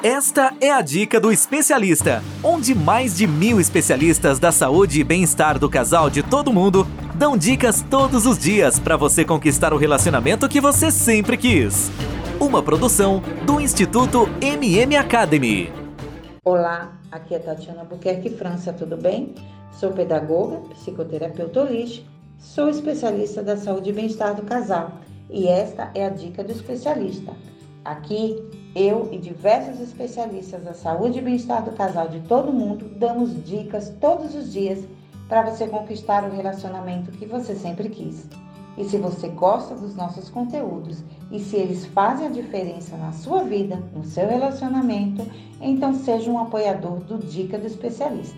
Esta é a dica do especialista, onde mais de mil especialistas da saúde e bem-estar do casal de todo mundo dão dicas todos os dias para você conquistar o relacionamento que você sempre quis. Uma produção do Instituto MM Academy. Olá, aqui é Tatiana Buquerque França, tudo bem? Sou pedagoga, psicoterapeuta holístico, sou especialista da saúde e bem-estar do casal e esta é a dica do especialista. Aqui, eu e diversos especialistas da saúde e bem-estar do casal de todo mundo damos dicas todos os dias para você conquistar o relacionamento que você sempre quis. E se você gosta dos nossos conteúdos e se eles fazem a diferença na sua vida, no seu relacionamento, então seja um apoiador do Dica do Especialista.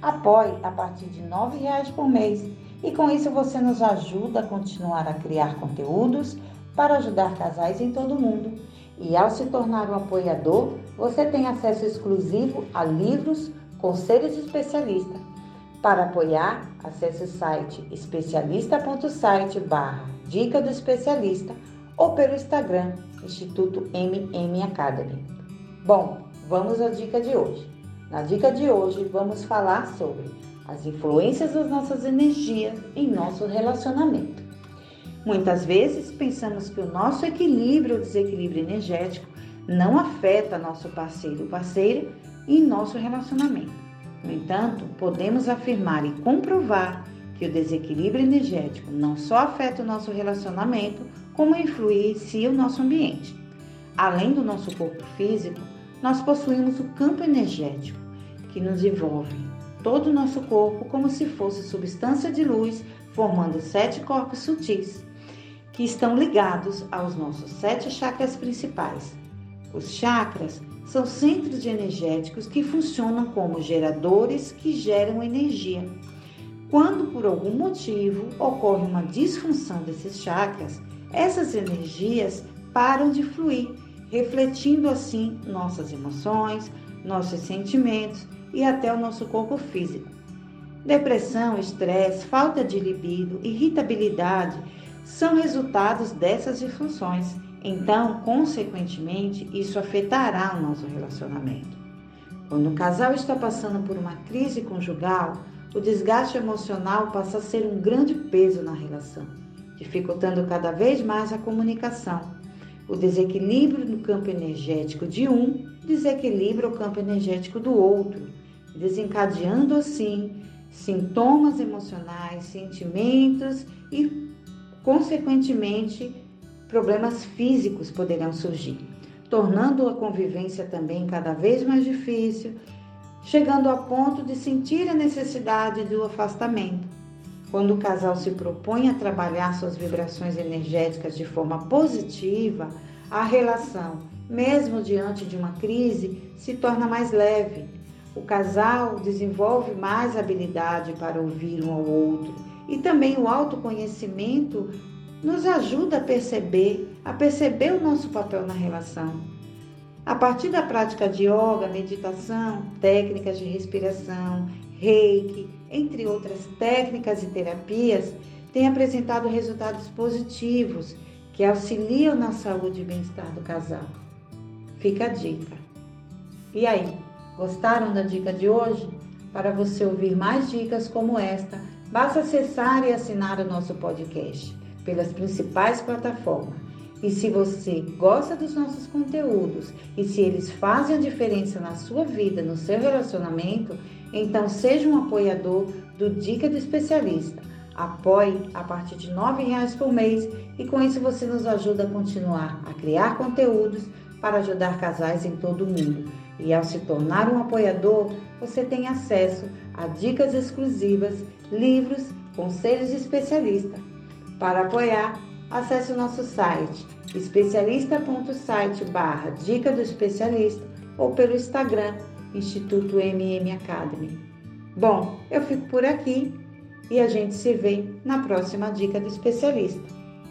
Apoie a partir de R$ 9,00 por mês e com isso você nos ajuda a continuar a criar conteúdos para ajudar casais em todo o mundo. E ao se tornar um apoiador, você tem acesso exclusivo a livros, conselhos de especialista. Para apoiar, acesse o site especialista.site barra Dica do Especialista ou pelo Instagram Instituto MM Academy. Bom, vamos à dica de hoje. Na dica de hoje vamos falar sobre as influências das nossas energias em nosso relacionamento. Muitas vezes pensamos que o nosso equilíbrio ou desequilíbrio energético não afeta nosso parceiro ou parceira em nosso relacionamento. No entanto, podemos afirmar e comprovar que o desequilíbrio energético não só afeta o nosso relacionamento, como influencia o nosso ambiente. Além do nosso corpo físico, nós possuímos o campo energético, que nos envolve todo o nosso corpo como se fosse substância de luz, formando sete corpos sutis que estão ligados aos nossos sete chakras principais. Os chakras são centros energéticos que funcionam como geradores que geram energia. Quando por algum motivo ocorre uma disfunção desses chakras, essas energias param de fluir, refletindo assim nossas emoções, nossos sentimentos e até o nosso corpo físico. Depressão, estresse, falta de libido, irritabilidade são resultados dessas disfunções. Então, consequentemente, isso afetará o nosso relacionamento. Quando o casal está passando por uma crise conjugal, o desgaste emocional passa a ser um grande peso na relação, dificultando cada vez mais a comunicação. O desequilíbrio no campo energético de um desequilibra o campo energético do outro, desencadeando assim sintomas emocionais, sentimentos e Consequentemente, problemas físicos poderão surgir, tornando a convivência também cada vez mais difícil, chegando a ponto de sentir a necessidade do afastamento. Quando o casal se propõe a trabalhar suas vibrações energéticas de forma positiva, a relação, mesmo diante de uma crise, se torna mais leve. O casal desenvolve mais habilidade para ouvir um ao outro e também o autoconhecimento nos ajuda a perceber, a perceber o nosso papel na relação. A partir da prática de yoga, meditação, técnicas de respiração, reiki, entre outras técnicas e terapias, tem apresentado resultados positivos que auxiliam na saúde e bem-estar do casal. Fica a dica. E aí, gostaram da dica de hoje? Para você ouvir mais dicas como esta, Basta acessar e assinar o nosso podcast pelas principais plataformas. E se você gosta dos nossos conteúdos e se eles fazem a diferença na sua vida, no seu relacionamento, então seja um apoiador do Dica do Especialista. Apoie a partir de R$ 9,00 por mês e com isso você nos ajuda a continuar a criar conteúdos para ajudar casais em todo o mundo. E ao se tornar um apoiador, você tem acesso a dicas exclusivas, livros, conselhos de especialista. Para apoiar, acesse o nosso site especialista.site barra dica do especialista ou pelo Instagram Instituto MM Academy. Bom, eu fico por aqui e a gente se vê na próxima dica do especialista.